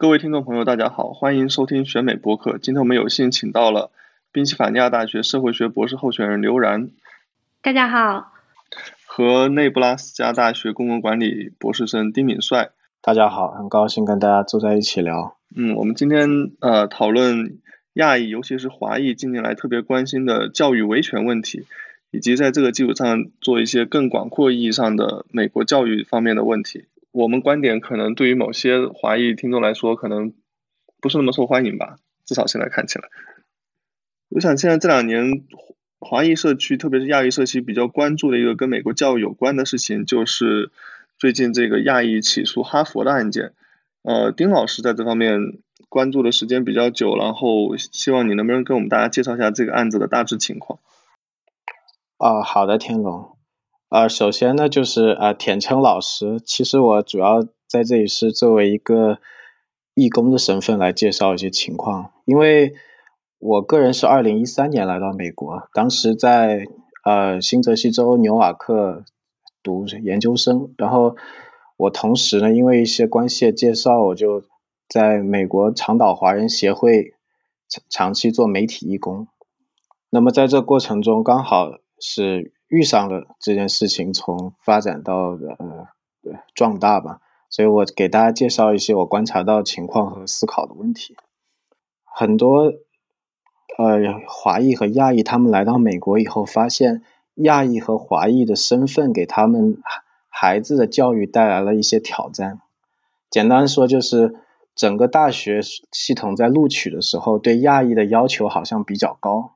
各位听众朋友，大家好，欢迎收听选美播客。今天我们有幸请到了宾夕法尼亚大学社会学博士候选人刘然，大家好，和内布拉斯加大学公共管理博士生丁敏帅，大家好，很高兴跟大家坐在一起聊。嗯，我们今天呃讨论亚裔，尤其是华裔近年来特别关心的教育维权问题，以及在这个基础上做一些更广阔意义上的美国教育方面的问题。我们观点可能对于某些华裔听众来说，可能不是那么受欢迎吧。至少现在看起来，我想现在这两年华裔社区，特别是亚裔社区比较关注的一个跟美国教育有关的事情，就是最近这个亚裔起诉哈佛的案件。呃，丁老师在这方面关注的时间比较久，然后希望你能不能跟我们大家介绍一下这个案子的大致情况？啊，好的，天龙。呃，首先呢，就是呃，田称老师。其实我主要在这里是作为一个义工的身份来介绍一些情况，因为我个人是二零一三年来到美国，当时在呃新泽西州纽瓦克读研究生，然后我同时呢，因为一些关系的介绍，我就在美国长岛华人协会长期做媒体义工。那么在这过程中，刚好是。遇上了这件事情，从发展到呃壮大吧，所以我给大家介绍一些我观察到情况和思考的问题。很多呃华裔和亚裔他们来到美国以后，发现亚裔和华裔的身份给他们孩子的教育带来了一些挑战。简单说，就是整个大学系统在录取的时候对亚裔的要求好像比较高。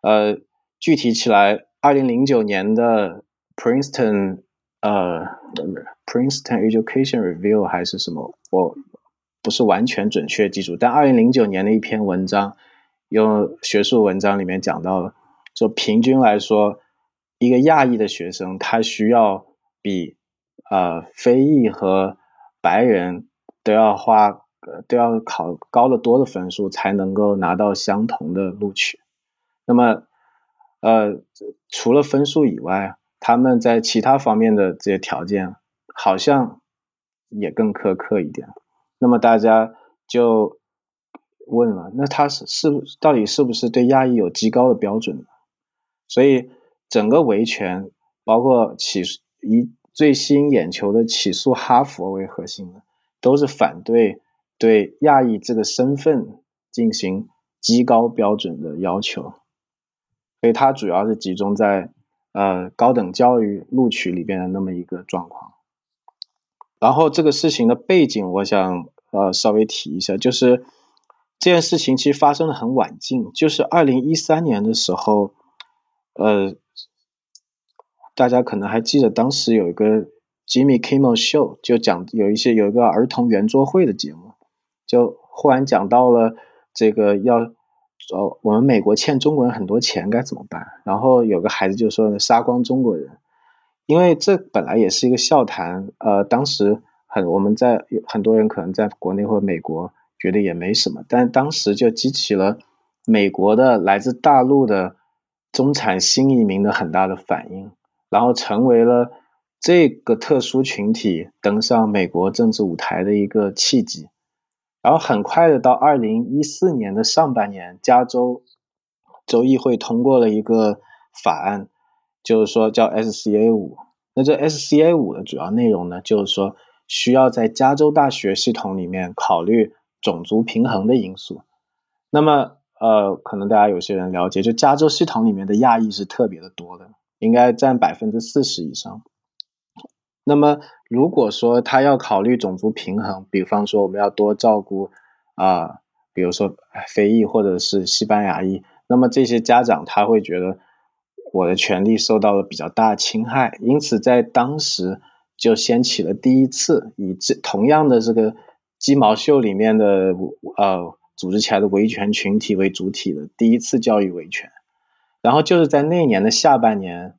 呃，具体起来。二零零九年的 Princeton 呃 Princeton Education Review 还是什么，我不是完全准确记住，但二零零九年的一篇文章，用学术文章里面讲到了，说平均来说，一个亚裔的学生他需要比呃非裔和白人都要花都要考高得多的分数才能够拿到相同的录取，那么。呃，除了分数以外，他们在其他方面的这些条件好像也更苛刻一点。那么大家就问了，那他是是到底是不是对亚裔有极高的标准呢？所以整个维权，包括起以最吸引眼球的起诉哈佛为核心的，都是反对对亚裔这个身份进行极高标准的要求。所以它主要是集中在呃高等教育录取里边的那么一个状况。然后这个事情的背景，我想呃稍微提一下，就是这件事情其实发生的很晚近，就是二零一三年的时候，呃，大家可能还记得当时有一个 Jimmy Kimmel Show，就讲有一些有一个儿童圆桌会的节目，就忽然讲到了这个要。说我们美国欠中国人很多钱该怎么办？然后有个孩子就说杀光中国人，因为这本来也是一个笑谈。呃，当时很我们在很多人可能在国内或美国觉得也没什么，但当时就激起了美国的来自大陆的中产新移民的很大的反应，然后成为了这个特殊群体登上美国政治舞台的一个契机。然后很快的，到二零一四年的上半年，加州州议会通过了一个法案，就是说叫 SCA 五。那这 SCA 五的主要内容呢，就是说需要在加州大学系统里面考虑种族平衡的因素。那么，呃，可能大家有些人了解，就加州系统里面的亚裔是特别的多的，应该占百分之四十以上。那么，如果说他要考虑种族平衡，比方说我们要多照顾啊，比如说非裔或者是西班牙裔，那么这些家长他会觉得我的权利受到了比较大侵害，因此在当时就掀起了第一次以这同样的这个鸡毛秀里面的呃组织起来的维权群体为主体的第一次教育维权。然后就是在那年的下半年，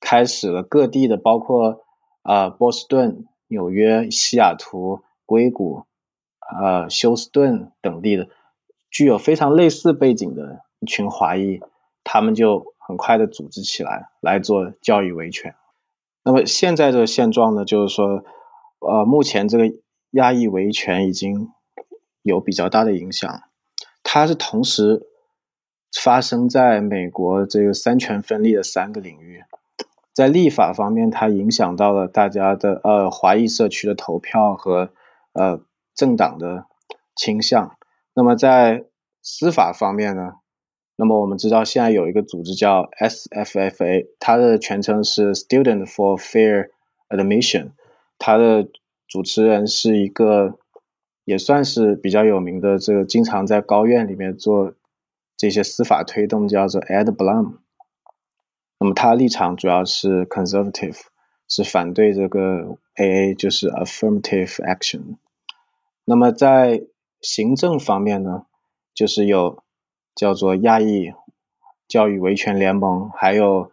开始了各地的，包括啊波士顿、纽约、西雅图、硅谷、呃休斯顿等地的，具有非常类似背景的一群华裔，他们就很快的组织起来来做教育维权。那么现在这个现状呢，就是说，呃，目前这个亚裔维权已经有比较大的影响，它是同时。发生在美国这个三权分立的三个领域，在立法方面，它影响到了大家的呃华裔社区的投票和呃政党的倾向。那么在司法方面呢？那么我们知道现在有一个组织叫 SFFA，它的全称是 Student for Fair Admission，它的主持人是一个也算是比较有名的这个经常在高院里面做。这些司法推动叫做 Ed Blum，那么他立场主要是 conservative，是反对这个 AA，就是 affirmative action。那么在行政方面呢，就是有叫做亚裔教育维权联盟，还有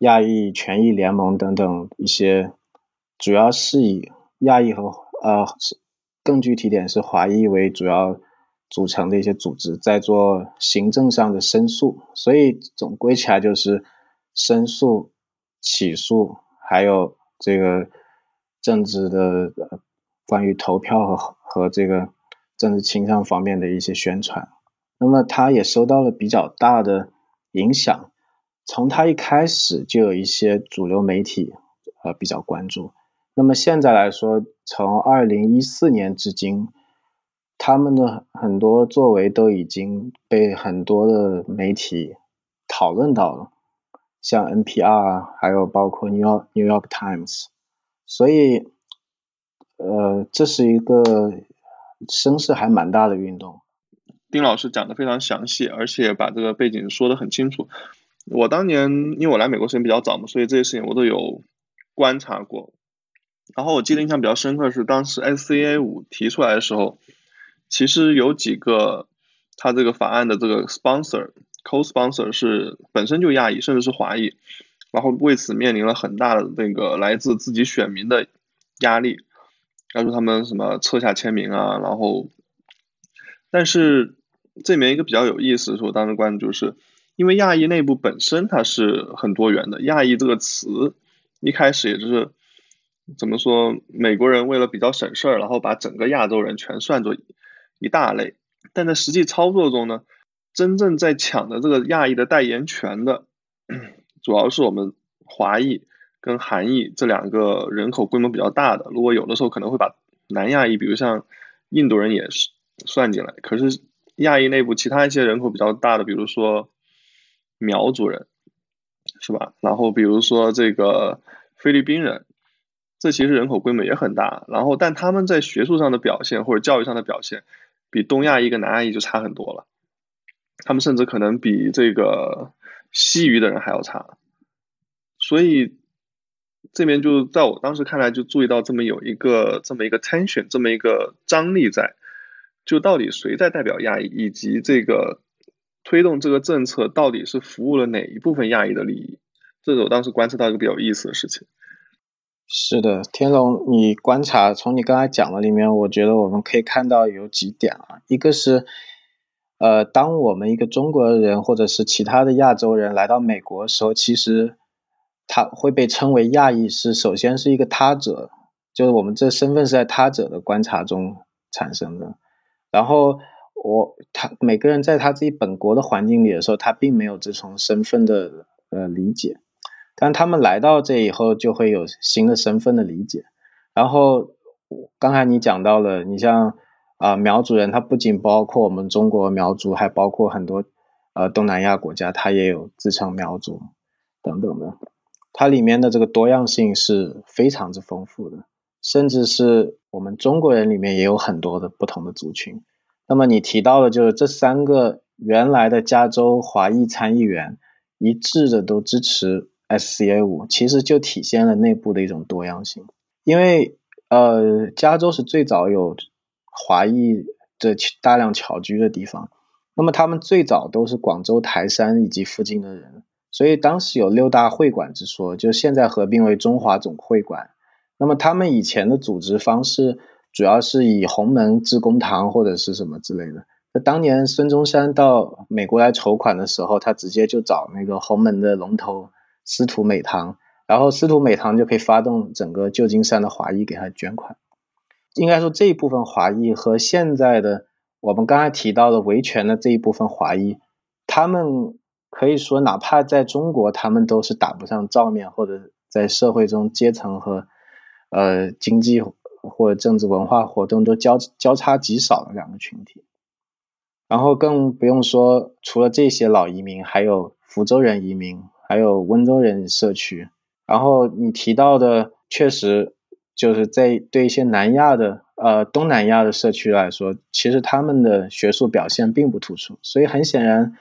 亚裔权益联盟等等一些，主要是以亚裔和呃更具体点是华裔为主要。组成的一些组织在做行政上的申诉，所以总归起来就是申诉、起诉，还有这个政治的关于投票和和这个政治倾向方面的一些宣传。那么他也受到了比较大的影响，从他一开始就有一些主流媒体呃比较关注。那么现在来说，从二零一四年至今。他们的很多作为都已经被很多的媒体讨论到了，像 NPR，还有包括 New York New York Times，所以，呃，这是一个声势还蛮大的运动。丁老师讲的非常详细，而且把这个背景说的很清楚。我当年因为我来美国时间比较早嘛，所以这些事情我都有观察过。然后我记得印象比较深刻的是当时 SCA 五提出来的时候。其实有几个，他这个法案的这个 sponsor co-sponsor 是本身就亚裔，甚至是华裔，然后为此面临了很大的那个来自自己选民的压力，要求他们什么撤下签名啊，然后，但是这里面一个比较有意思，是我当时关注就是，因为亚裔内部本身它是很多元的，亚裔这个词一开始也就是。怎么说？美国人为了比较省事儿，然后把整个亚洲人全算作一大类。但在实际操作中呢，真正在抢的这个亚裔的代言权的，主要是我们华裔跟韩裔这两个人口规模比较大的。如果有的时候可能会把南亚裔，比如像印度人也是算进来。可是亚裔内部其他一些人口比较大的，比如说苗族人，是吧？然后比如说这个菲律宾人。这其实人口规模也很大，然后但他们在学术上的表现或者教育上的表现，比东亚裔跟南亚裔就差很多了。他们甚至可能比这个西域的人还要差。所以这边就在我当时看来，就注意到这么有一个这么一个 tension，这么一个张力在，就到底谁在代表亚裔，以及这个推动这个政策到底是服务了哪一部分亚裔的利益，这是我当时观测到一个比较有意思的事情。是的，天龙，你观察从你刚才讲的里面，我觉得我们可以看到有几点啊，一个是，呃，当我们一个中国人或者是其他的亚洲人来到美国的时候，其实他会被称为亚裔，是首先是一个他者，就是我们这身份是在他者的观察中产生的，然后我他每个人在他自己本国的环境里的时候，他并没有这种身份的呃理解。但他们来到这以后，就会有新的身份的理解。然后刚才你讲到了，你像啊苗族人，他不仅包括我们中国苗族，还包括很多呃东南亚国家，他也有自称苗族等等的。它里面的这个多样性是非常之丰富的，甚至是我们中国人里面也有很多的不同的族群。那么你提到的就是这三个原来的加州华裔参议员一致的都支持。SCA 五其实就体现了内部的一种多样性。因为呃，加州是最早有华裔的大量侨居的地方，那么他们最早都是广州、台山以及附近的人，所以当时有六大会馆之说，就现在合并为中华总会馆。那么他们以前的组织方式主要是以洪门致公堂或者是什么之类的。那当年孙中山到美国来筹款的时候，他直接就找那个洪门的龙头司徒美堂。然后司徒美堂就可以发动整个旧金山的华裔给他捐款。应该说这一部分华裔和现在的我们刚才提到的维权的这一部分华裔，他们可以说哪怕在中国，他们都是打不上照面，或者在社会中阶层和呃经济或政治文化活动都交交叉极少的两个群体。然后更不用说，除了这些老移民，还有福州人移民，还有温州人社区。然后你提到的，确实就是在对一些南亚的呃东南亚的社区来说，其实他们的学术表现并不突出。所以很显然，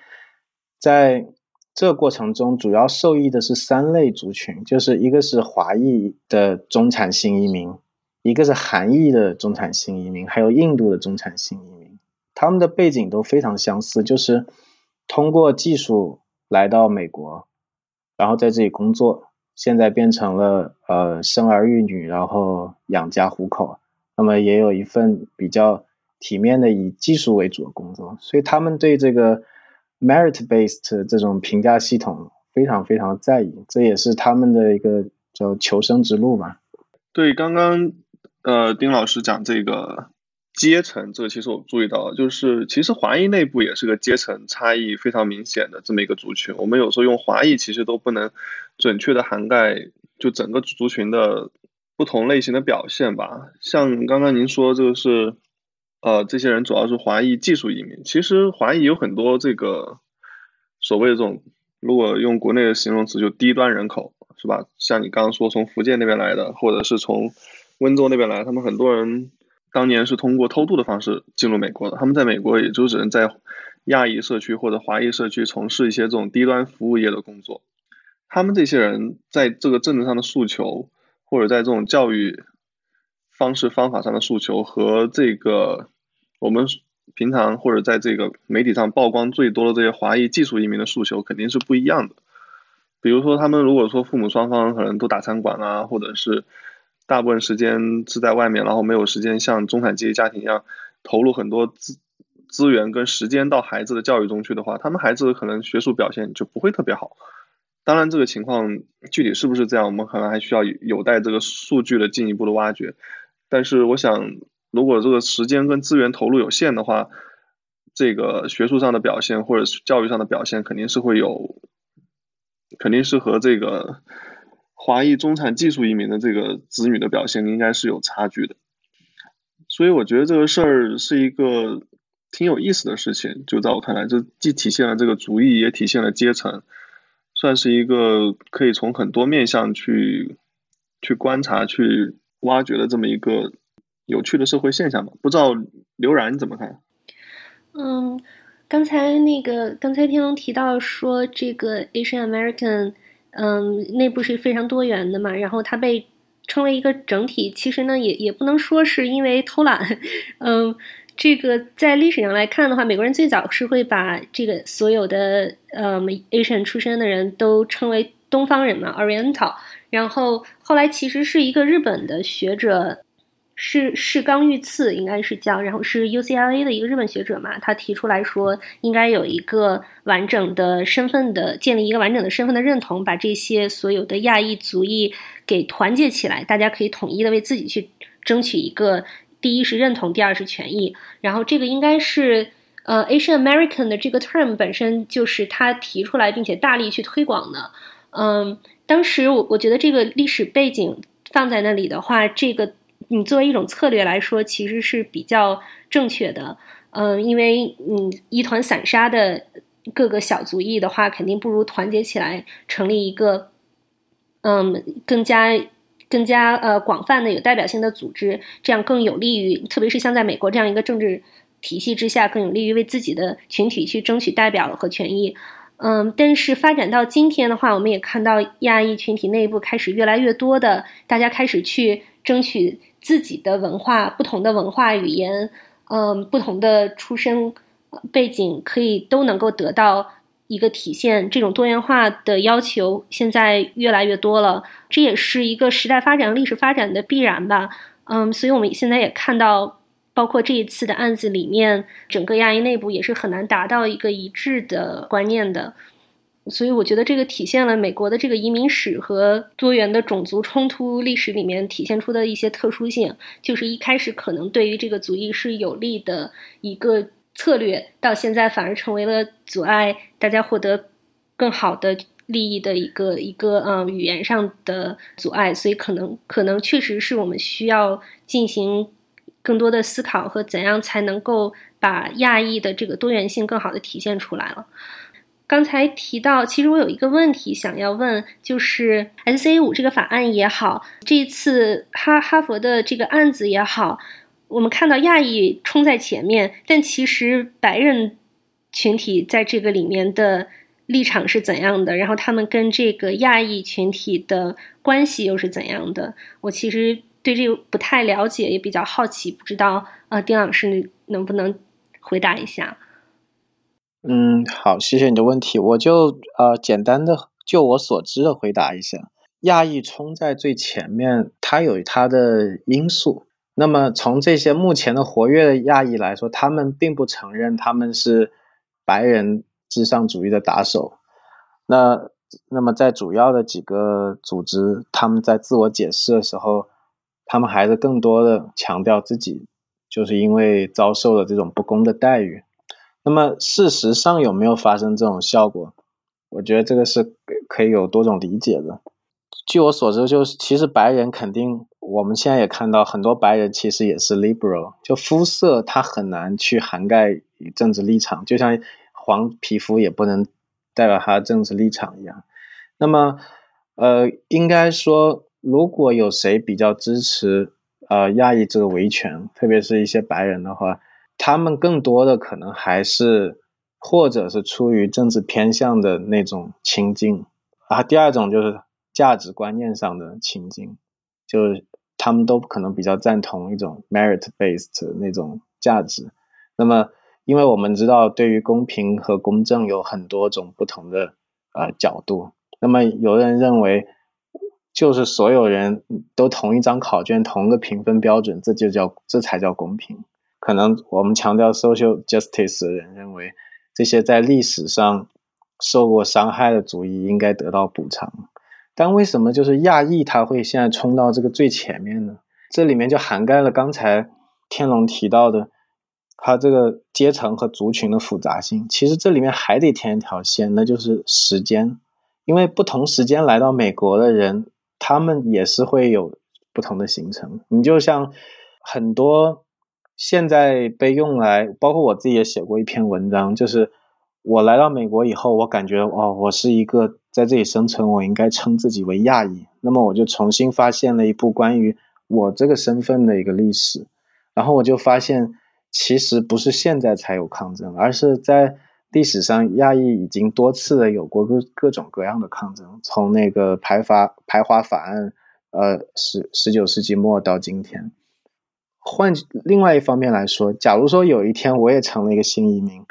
在这过程中，主要受益的是三类族群，就是一个是华裔的中产性移民，一个是韩裔的中产性移民，还有印度的中产性移民。他们的背景都非常相似，就是通过技术来到美国，然后在这里工作。现在变成了呃生儿育女，然后养家糊口，那么也有一份比较体面的以技术为主的工作，所以他们对这个 merit based 这种评价系统非常非常在意，这也是他们的一个叫求生之路吧。对，刚刚呃丁老师讲这个。阶层，这个其实我注意到，就是其实华裔内部也是个阶层差异非常明显的这么一个族群。我们有时候用华裔，其实都不能准确的涵盖就整个族群的不同类型的表现吧。像刚刚您说这个是，呃，这些人主要是华裔技术移民。其实华裔有很多这个所谓的这种，如果用国内的形容词，就低端人口，是吧？像你刚刚说从福建那边来的，或者是从温州那边来，他们很多人。当年是通过偷渡的方式进入美国的，他们在美国也就只能在亚裔社区或者华裔社区从事一些这种低端服务业的工作。他们这些人在这个政治上的诉求，或者在这种教育方式方法上的诉求，和这个我们平常或者在这个媒体上曝光最多的这些华裔技术移民的诉求肯定是不一样的。比如说，他们如果说父母双方可能都打餐馆啊，或者是。大部分时间是在外面，然后没有时间像中产阶级家庭一样投入很多资资源跟时间到孩子的教育中去的话，他们孩子可能学术表现就不会特别好。当然，这个情况具体是不是这样，我们可能还需要有待这个数据的进一步的挖掘。但是，我想，如果这个时间跟资源投入有限的话，这个学术上的表现或者教育上的表现肯定是会有，肯定是和这个。华裔中产技术移民的这个子女的表现应该是有差距的，所以我觉得这个事儿是一个挺有意思的事情。就在我看来，这既体现了这个族裔，也体现了阶层，算是一个可以从很多面向去去观察、去挖掘的这么一个有趣的社会现象吧。不知道刘然你怎么看？嗯，刚才那个刚才天龙提到说这个 Asian American。嗯，内部是非常多元的嘛，然后它被称为一个整体，其实呢也也不能说是因为偷懒，嗯，这个在历史上来看的话，美国人最早是会把这个所有的嗯 Asian 出身的人都称为东方人嘛，Oriental，然后后来其实是一个日本的学者。是是刚遇刺，应该是叫，然后是 UCLA 的一个日本学者嘛，他提出来说，应该有一个完整的身份的建立，一个完整的身份的认同，把这些所有的亚裔族裔给团结起来，大家可以统一的为自己去争取一个，第一是认同，第二是权益。然后这个应该是呃 Asian American 的这个 term 本身就是他提出来并且大力去推广的。嗯，当时我我觉得这个历史背景放在那里的话，这个。你作为一种策略来说，其实是比较正确的，嗯，因为你一团散沙的各个小族裔的话，肯定不如团结起来成立一个，嗯，更加更加呃广泛的有代表性的组织，这样更有利于，特别是像在美国这样一个政治体系之下，更有利于为自己的群体去争取代表和权益。嗯，但是发展到今天的话，我们也看到亚裔群体内部开始越来越多的，大家开始去争取自己的文化，不同的文化语言，嗯，不同的出身背景，可以都能够得到一个体现。这种多元化的要求现在越来越多了，这也是一个时代发展、历史发展的必然吧。嗯，所以我们现在也看到。包括这一次的案子里面，整个亚裔内部也是很难达到一个一致的观念的，所以我觉得这个体现了美国的这个移民史和多元的种族冲突历史里面体现出的一些特殊性，就是一开始可能对于这个族裔是有利的一个策略，到现在反而成为了阻碍大家获得更好的利益的一个一个嗯语言上的阻碍，所以可能可能确实是我们需要进行。更多的思考和怎样才能够把亚裔的这个多元性更好的体现出来了。刚才提到，其实我有一个问题想要问，就是 S A 五这个法案也好，这一次哈哈佛的这个案子也好，我们看到亚裔冲在前面，但其实白人群体在这个里面的立场是怎样的？然后他们跟这个亚裔群体的关系又是怎样的？我其实。对这个不太了解，也比较好奇，不知道呃，丁老师能不能回答一下？嗯，好，谢谢你的问题，我就呃简单的就我所知的回答一下。亚裔冲在最前面，它有它的因素。那么从这些目前的活跃的亚裔来说，他们并不承认他们是白人至上主义的打手。那那么在主要的几个组织，他们在自我解释的时候。他们还是更多的强调自己，就是因为遭受了这种不公的待遇。那么事实上有没有发生这种效果？我觉得这个是可以有多种理解的。据我所知，就是其实白人肯定，我们现在也看到很多白人其实也是 liberal，就肤色他很难去涵盖政治立场，就像黄皮肤也不能代表他的政治立场一样。那么，呃，应该说。如果有谁比较支持呃亚裔这个维权，特别是一些白人的话，他们更多的可能还是或者是出于政治偏向的那种亲近，啊，第二种就是价值观念上的亲近，就是他们都可能比较赞同一种 merit based 那种价值。那么，因为我们知道对于公平和公正有很多种不同的呃角度，那么有人认为。就是所有人都同一张考卷，同个评分标准，这就叫这才叫公平。可能我们强调 social justice 的人认为，这些在历史上受过伤害的族裔应该得到补偿。但为什么就是亚裔他会现在冲到这个最前面呢？这里面就涵盖了刚才天龙提到的，他这个阶层和族群的复杂性。其实这里面还得添一条线，那就是时间，因为不同时间来到美国的人。他们也是会有不同的形成。你就像很多现在被用来，包括我自己也写过一篇文章，就是我来到美国以后，我感觉哦，我是一个在这里生存，我应该称自己为亚裔。那么我就重新发现了一部关于我这个身份的一个历史，然后我就发现，其实不是现在才有抗争，而是在。历史上，亚裔已经多次的有过各各种各样的抗争，从那个排华排华法案，呃，十十九世纪末到今天。换另外一方面来说，假如说有一天我也成了一个新移民，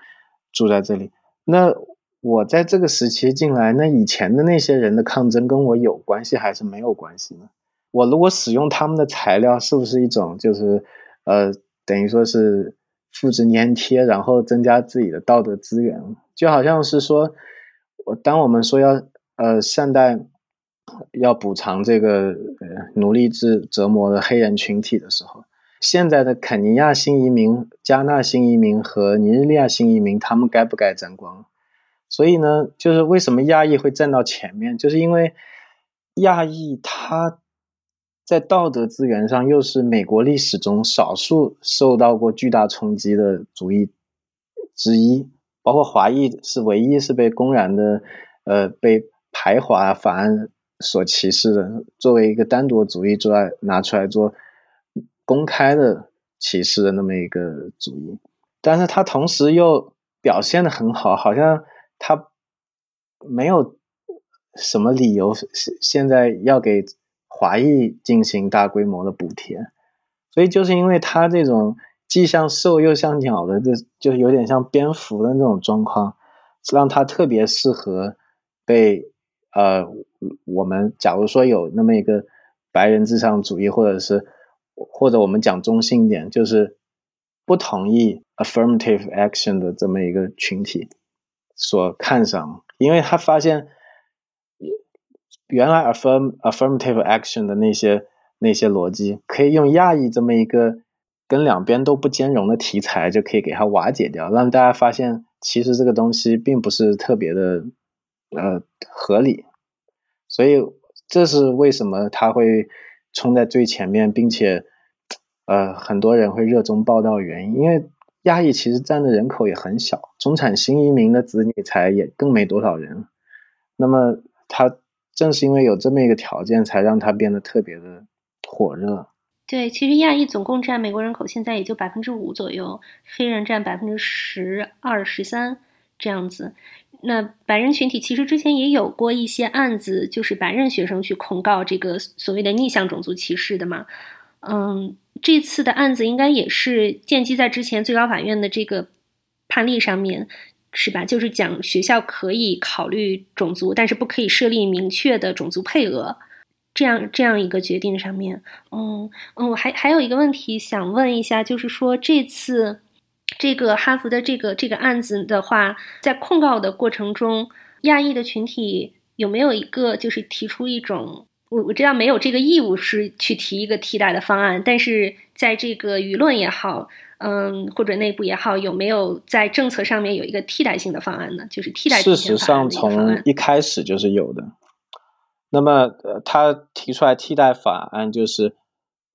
住在这里，那我在这个时期进来，那以前的那些人的抗争跟我有关系还是没有关系呢？我如果使用他们的材料，是不是一种就是呃，等于说是？复制粘贴，然后增加自己的道德资源，就好像是说，我当我们说要呃善待、要补偿这个呃奴隶制折磨的黑人群体的时候，现在的肯尼亚新移民、加纳新移民和尼日利亚新移民，他们该不该沾光？所以呢，就是为什么亚裔会站到前面，就是因为亚裔他。在道德资源上，又是美国历史中少数受到过巨大冲击的族裔之一，包括华裔是唯一是被公然的呃被排华法案所歧视的，作为一个单独的族裔，出来拿出来做公开的歧视的那么一个主义，但是他同时又表现的很好，好像他没有什么理由现在要给华裔进行大规模的补贴，所以就是因为他这种既像兽又像鸟的，这就有点像蝙蝠的那种状况，让他特别适合被呃我们假如说有那么一个白人至上主义，或者是或者我们讲中性一点，就是不同意 affirmative action 的这么一个群体所看上，因为他发现。原来 affirm affirmative action 的那些那些逻辑，可以用亚裔这么一个跟两边都不兼容的题材，就可以给它瓦解掉，让大家发现其实这个东西并不是特别的呃合理。所以这是为什么他会冲在最前面，并且呃很多人会热衷报道原因，因为亚裔其实占的人口也很小，中产新移民的子女才也更没多少人。那么他。正是因为有这么一个条件，才让他变得特别的火热。对，其实亚裔总共占美国人口现在也就百分之五左右，黑人占百分之十二、十三这样子。那白人群体其实之前也有过一些案子，就是白人学生去控告这个所谓的逆向种族歧视的嘛。嗯，这次的案子应该也是建基在之前最高法院的这个判例上面。是吧？就是讲学校可以考虑种族，但是不可以设立明确的种族配额，这样这样一个决定上面。嗯嗯，我还还有一个问题想问一下，就是说这次这个哈佛的这个这个案子的话，在控告的过程中，亚裔的群体有没有一个就是提出一种，我我知道没有这个义务是去提一个替代的方案，但是在这个舆论也好。嗯，或者内部也好，有没有在政策上面有一个替代性的方案呢？就是替代事实上，从一开始就是有的。那么，呃，他提出来替代法案就是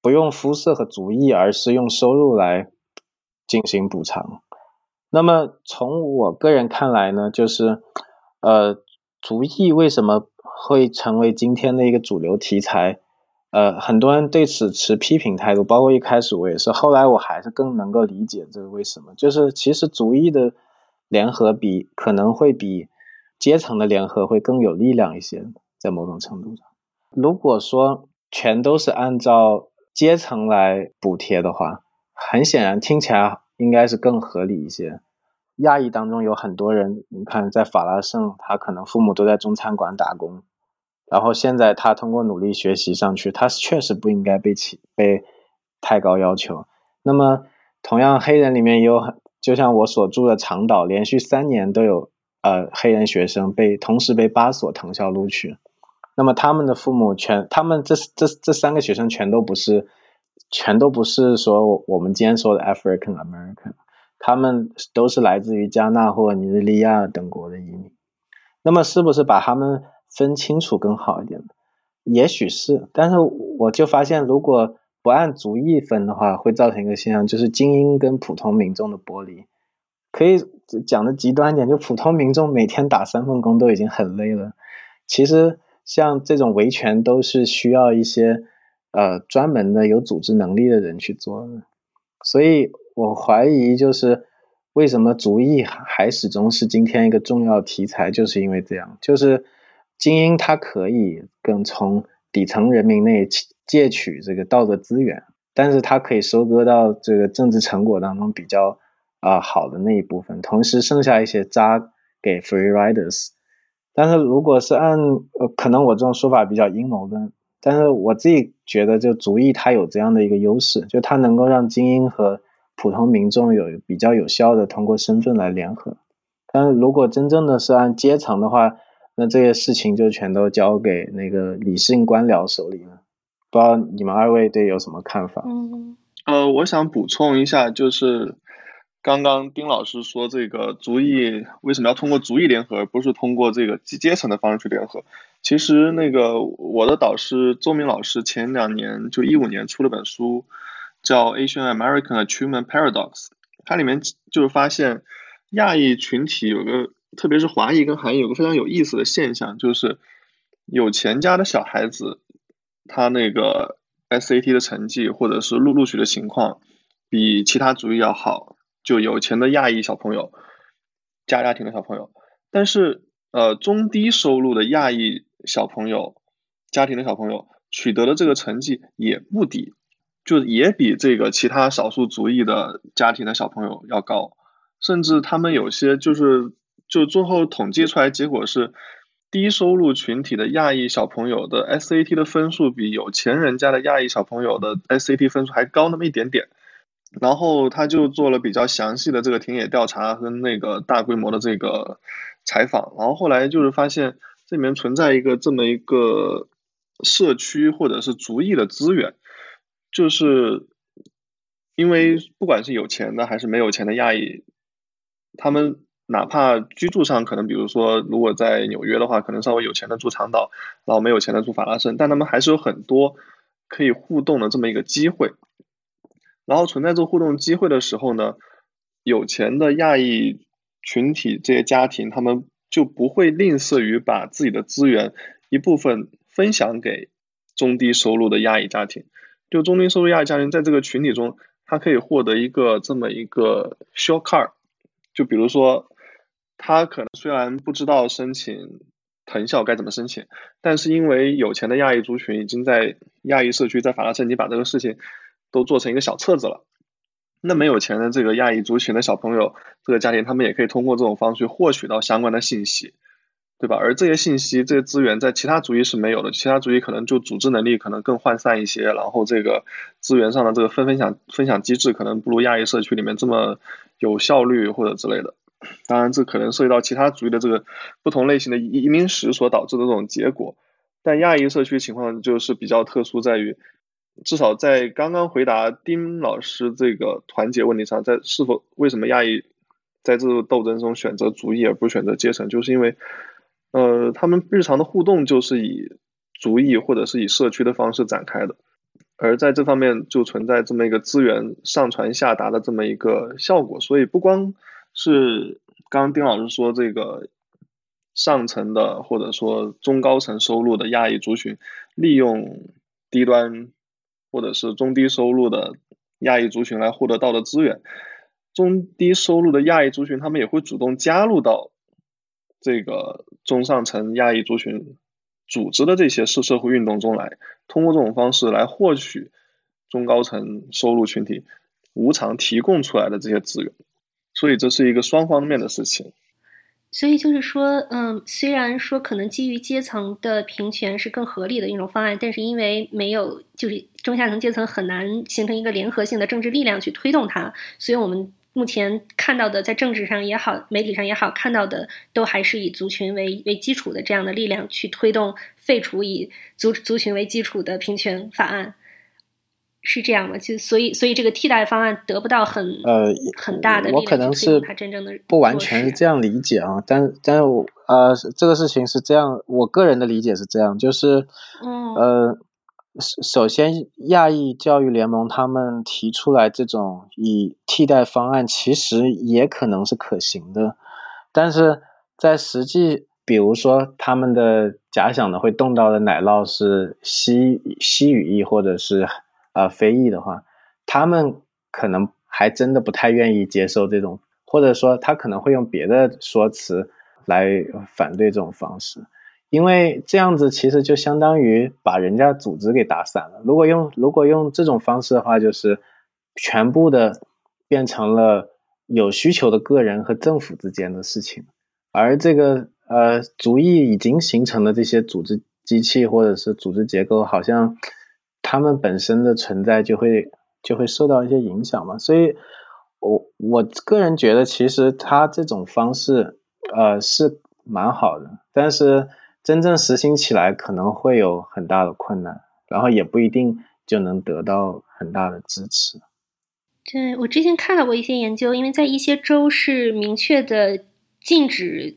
不用肤色和族裔，而是用收入来进行补偿。那么，从我个人看来呢，就是呃，足艺为什么会成为今天的一个主流题材？呃，很多人对此持批评态度，包括一开始我也是，后来我还是更能够理解这个为什么。就是其实足艺的联合比可能会比阶层的联合会更有力量一些，在某种程度上。如果说全都是按照阶层来补贴的话，很显然听起来应该是更合理一些。亚裔当中有很多人，你看在法拉盛，他可能父母都在中餐馆打工。然后现在他通过努力学习上去，他确实不应该被起被太高要求。那么同样黑人里面也有很，就像我所住的长岛，连续三年都有呃黑人学生被同时被八所藤校录取。那么他们的父母全，他们这这这三个学生全都不是，全都不是说我们今天说的 African American，他们都是来自于加纳或尼日利亚等国的移民。那么是不是把他们？分清楚更好一点，也许是，但是我就发现，如果不按族裔分的话，会造成一个现象，就是精英跟普通民众的剥离。可以讲的极端一点，就普通民众每天打三份工都已经很累了，其实像这种维权都是需要一些呃专门的有组织能力的人去做的，所以我怀疑就是。为什么族裔还始终是今天一个重要题材？就是因为这样，就是精英他可以更从底层人民内借取这个道德资源，但是他可以收割到这个政治成果当中比较啊好的那一部分，同时剩下一些渣给 free riders。但是如果是按呃，可能我这种说法比较阴谋论，但是我自己觉得，就族裔它有这样的一个优势，就它能够让精英和普通民众有比较有效的通过身份来联合，但是如果真正的是按阶层的话，那这些事情就全都交给那个理性官僚手里了。不知道你们二位对有什么看法？嗯，呃，我想补充一下，就是刚刚丁老师说这个族裔为什么要通过族裔联合，而不是通过这个阶阶层的方式去联合？其实那个我的导师周明老师前两年就一五年出了本书。叫 Asian American Achievement Paradox，它里面就是发现亚裔群体有个，特别是华裔跟韩裔有个非常有意思的现象，就是有钱家的小孩子，他那个 SAT 的成绩或者是录录取的情况比其他族裔要好，就有钱的亚裔小朋友，家家庭的小朋友，但是呃中低收入的亚裔小朋友家庭的小朋友取得的这个成绩也不低，就也比这个其他少数族裔的家庭的小朋友要高，甚至他们有些就是就最后统计出来结果是。低收入群体的亚裔小朋友的 SAT 的分数比有钱人家的亚裔小朋友的 SAT 分数还高那么一点点，然后他就做了比较详细的这个田野调查和那个大规模的这个采访，然后后来就是发现这里面存在一个这么一个社区或者是族裔的资源，就是因为不管是有钱的还是没有钱的亚裔，他们。哪怕居住上可能，比如说，如果在纽约的话，可能稍微有钱的住长岛，然后没有钱的住法拉盛，但他们还是有很多可以互动的这么一个机会。然后存在这互动机会的时候呢，有钱的亚裔群体这些家庭，他们就不会吝啬于把自己的资源一部分分享给中低收入的亚裔家庭。就中低收入亚裔家庭在这个群体中，他可以获得一个这么一个 s h o r t c a r 就比如说。他可能虽然不知道申请藤校该怎么申请，但是因为有钱的亚裔族群已经在亚裔社区在法拉盛已经把这个事情都做成一个小册子了，那没有钱的这个亚裔族群的小朋友，这个家庭他们也可以通过这种方式获取到相关的信息，对吧？而这些信息、这些资源在其他族裔是没有的，其他族裔可能就组织能力可能更涣散一些，然后这个资源上的这个分分享分享机制可能不如亚裔社区里面这么有效率或者之类的。当然，这可能涉及到其他族裔的这个不同类型的移民史所导致的这种结果。但亚裔社区情况就是比较特殊，在于至少在刚刚回答丁老师这个团结问题上，在是否为什么亚裔在这个斗争中选择族裔而不选择阶层，就是因为呃，他们日常的互动就是以族裔或者是以社区的方式展开的，而在这方面就存在这么一个资源上传下达的这么一个效果，所以不光。是刚刚丁老师说这个上层的或者说中高层收入的亚裔族群，利用低端或者是中低收入的亚裔族群来获得到的资源，中低收入的亚裔族群他们也会主动加入到这个中上层亚裔族群组织的这些社社会运动中来，通过这种方式来获取中高层收入群体无偿提供出来的这些资源。所以这是一个双方面的事情。所以就是说，嗯，虽然说可能基于阶层的平权是更合理的一种方案，但是因为没有就是中下层阶层很难形成一个联合性的政治力量去推动它，所以我们目前看到的在政治上也好，媒体上也好看到的，都还是以族群为为基础的这样的力量去推动废除以族族群为基础的平权法案。是这样吗？就所以，所以这个替代方案得不到很呃很大的我可能是他真正的不完全是这样理解啊，但但是我呃这个事情是这样，我个人的理解是这样，就是嗯呃首先亚裔教育联盟他们提出来这种以替代方案，其实也可能是可行的，但是在实际，比如说他们的假想的会动到的奶酪是西西语裔或者是。啊，非裔的话，他们可能还真的不太愿意接受这种，或者说他可能会用别的说辞来反对这种方式，因为这样子其实就相当于把人家组织给打散了。如果用如果用这种方式的话，就是全部的变成了有需求的个人和政府之间的事情，而这个呃族裔已经形成的这些组织机器或者是组织结构，好像。他们本身的存在就会就会受到一些影响嘛，所以，我我个人觉得其实他这种方式呃是蛮好的，但是真正实行起来可能会有很大的困难，然后也不一定就能得到很大的支持。对我之前看到过一些研究，因为在一些州是明确的禁止。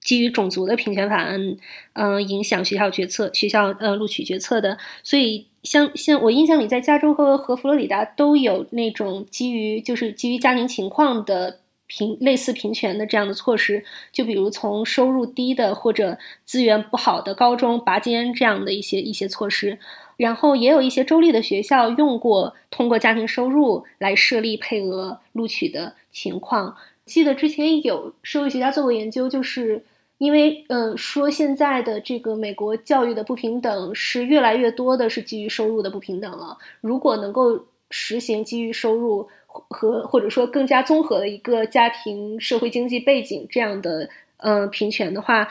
基于种族的平权法案，嗯，影响学校决策、学校呃录取决策的，所以像像我印象里，在加州和和佛罗里达都有那种基于就是基于家庭情况的平类似平权的这样的措施，就比如从收入低的或者资源不好的高中拔尖这样的一些一些措施，然后也有一些州立的学校用过通过家庭收入来设立配额录取的情况。记得之前有社会学家做过研究，就是。因为嗯，说现在的这个美国教育的不平等是越来越多的是基于收入的不平等了。如果能够实行基于收入和或者说更加综合的一个家庭社会经济背景这样的嗯平权的话，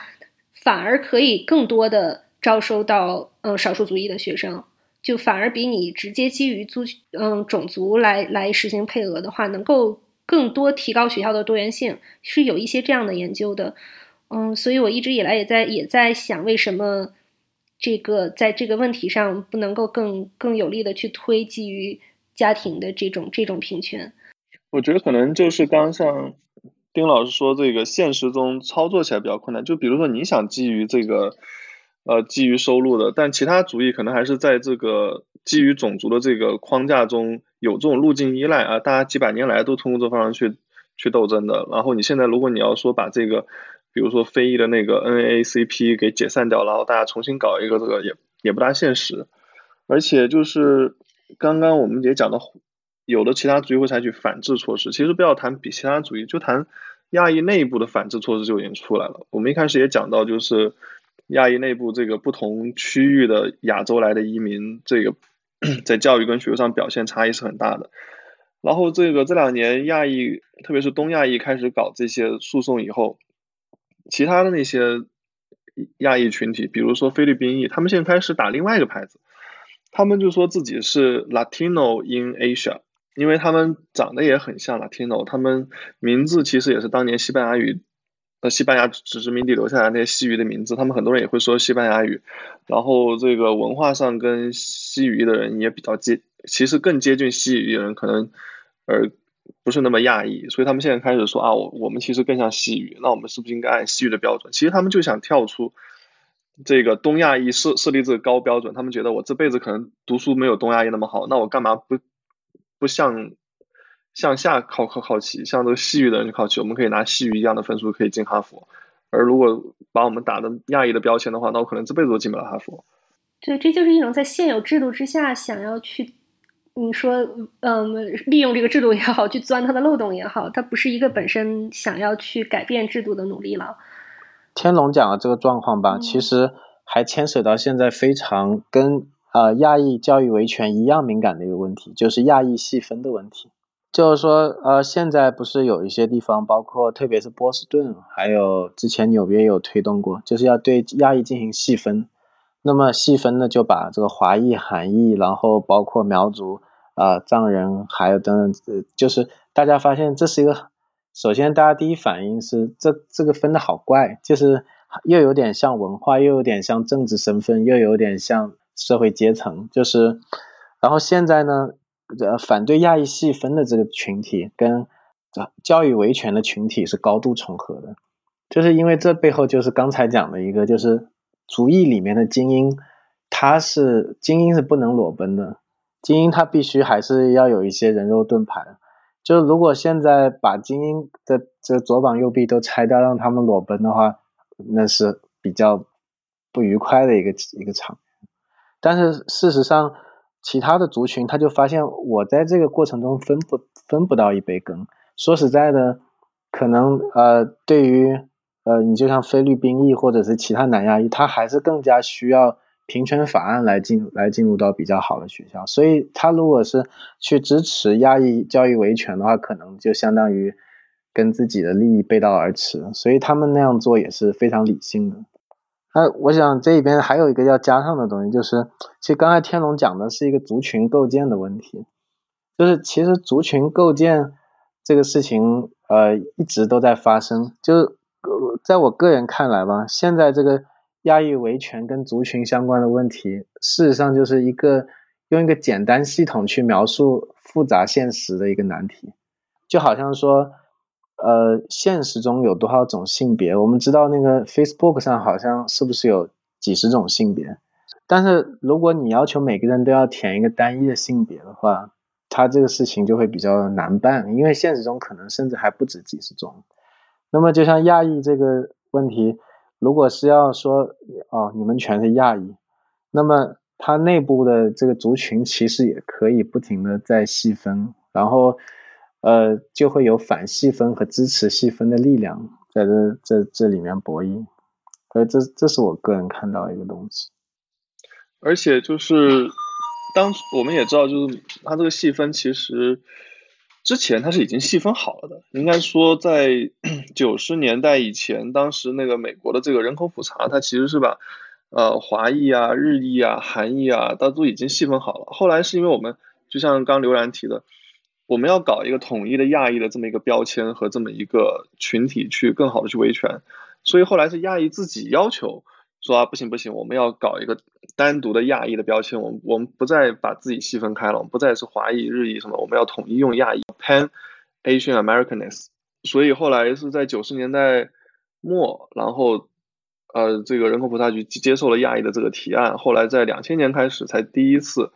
反而可以更多的招收到嗯少数族裔的学生。就反而比你直接基于族嗯种族来来实行配额的话，能够更多提高学校的多元性，是有一些这样的研究的，嗯，所以我一直以来也在也在想，为什么这个在这个问题上不能够更更有力的去推基于家庭的这种这种平权？我觉得可能就是刚像丁老师说，这个现实中操作起来比较困难。就比如说你想基于这个。呃，基于收入的，但其他主义可能还是在这个基于种族的这个框架中有这种路径依赖啊，大家几百年来都通过这方式去去斗争的。然后你现在如果你要说把这个，比如说非裔的那个 NAACP 给解散掉，然后大家重新搞一个这个也也不大现实。而且就是刚刚我们也讲到，有的其他主义会采取反制措施，其实不要谈比其他主义，就谈亚裔内部的反制措施就已经出来了。我们一开始也讲到就是。亚裔内部这个不同区域的亚洲来的移民，这个 在教育跟学术上表现差异是很大的。然后这个这两年亚裔，特别是东亚裔开始搞这些诉讼以后，其他的那些亚裔群体，比如说菲律宾裔，他们现在开始打另外一个牌子，他们就说自己是 Latino in Asia，因为他们长得也很像 Latino，他们名字其实也是当年西班牙语。呃，西班牙殖民地留下来那些西语的名字，他们很多人也会说西班牙语，然后这个文化上跟西语的人也比较接，其实更接近西语的人可能，而不是那么亚裔，所以他们现在开始说啊，我我们其实更像西语，那我们是不是应该按西语的标准？其实他们就想跳出这个东亚裔设设立这个高标准，他们觉得我这辈子可能读书没有东亚裔那么好，那我干嘛不不向？向下靠靠靠齐，向这个西语的人去靠齐，我们可以拿西语一样的分数可以进哈佛。而如果把我们打的亚裔的标签的话，那我可能这辈子都进不了哈佛。对，这就是一种在现有制度之下想要去，你说，嗯，利用这个制度也好，去钻它的漏洞也好，它不是一个本身想要去改变制度的努力了。天龙讲的这个状况吧，其实还牵扯到现在非常跟呃亚裔教育维权一样敏感的一个问题，就是亚裔细分的问题。就是说，呃，现在不是有一些地方，包括特别是波士顿，还有之前纽约有推动过，就是要对亚裔进行细分。那么细分呢，就把这个华裔、韩裔，然后包括苗族、啊藏人，还有等等，就是大家发现这是一个，首先大家第一反应是这这个分的好怪，就是又有点像文化，又有点像政治身份，又有点像社会阶层，就是，然后现在呢？呃，反对亚裔细分的这个群体跟教育维权的群体是高度重合的，就是因为这背后就是刚才讲的一个，就是族裔里面的精英，他是精英是不能裸奔的，精英他必须还是要有一些人肉盾牌。就是如果现在把精英的这左膀右臂都拆掉，让他们裸奔的话，那是比较不愉快的一个一个场面。但是事实上。其他的族群，他就发现我在这个过程中分不分不到一杯羹。说实在的，可能呃，对于呃，你就像菲律宾裔或者是其他南亚裔，他还是更加需要平权法案来进来进入到比较好的学校。所以，他如果是去支持压抑教育维权的话，可能就相当于跟自己的利益背道而驰。所以，他们那样做也是非常理性的。那我想这里边还有一个要加上的东西，就是其实刚才天龙讲的是一个族群构建的问题，就是其实族群构建这个事情，呃，一直都在发生。就是在我个人看来吧，现在这个亚裔维权跟族群相关的问题，事实上就是一个用一个简单系统去描述复杂现实的一个难题，就好像说。呃，现实中有多少种性别？我们知道那个 Facebook 上好像是不是有几十种性别？但是如果你要求每个人都要填一个单一的性别的话，他这个事情就会比较难办，因为现实中可能甚至还不止几十种。那么就像亚裔这个问题，如果是要说哦，你们全是亚裔，那么它内部的这个族群其实也可以不停的在细分，然后。呃，就会有反细分和支持细分的力量在这这这里面博弈。所以这这是我个人看到一个东西。而且就是当我们也知道，就是它这个细分其实之前它是已经细分好了的。应该说在 九十年代以前，当时那个美国的这个人口普查，它其实是把呃华裔啊、日裔啊、韩裔啊，它都已经细分好了。后来是因为我们就像刚刘然提的，我们要搞一个统一的亚裔的这么一个标签和这么一个群体去更好的去维权，所以后来是亚裔自己要求。说啊不行不行，我们要搞一个单独的亚裔的标签，我们我们不再把自己细分开了，我们不再是华裔、日裔什么，我们要统一用亚裔 Pan Asian Americanness。所以后来是在九十年代末，然后呃这个人口普查局接受了亚裔的这个提案，后来在两千年开始才第一次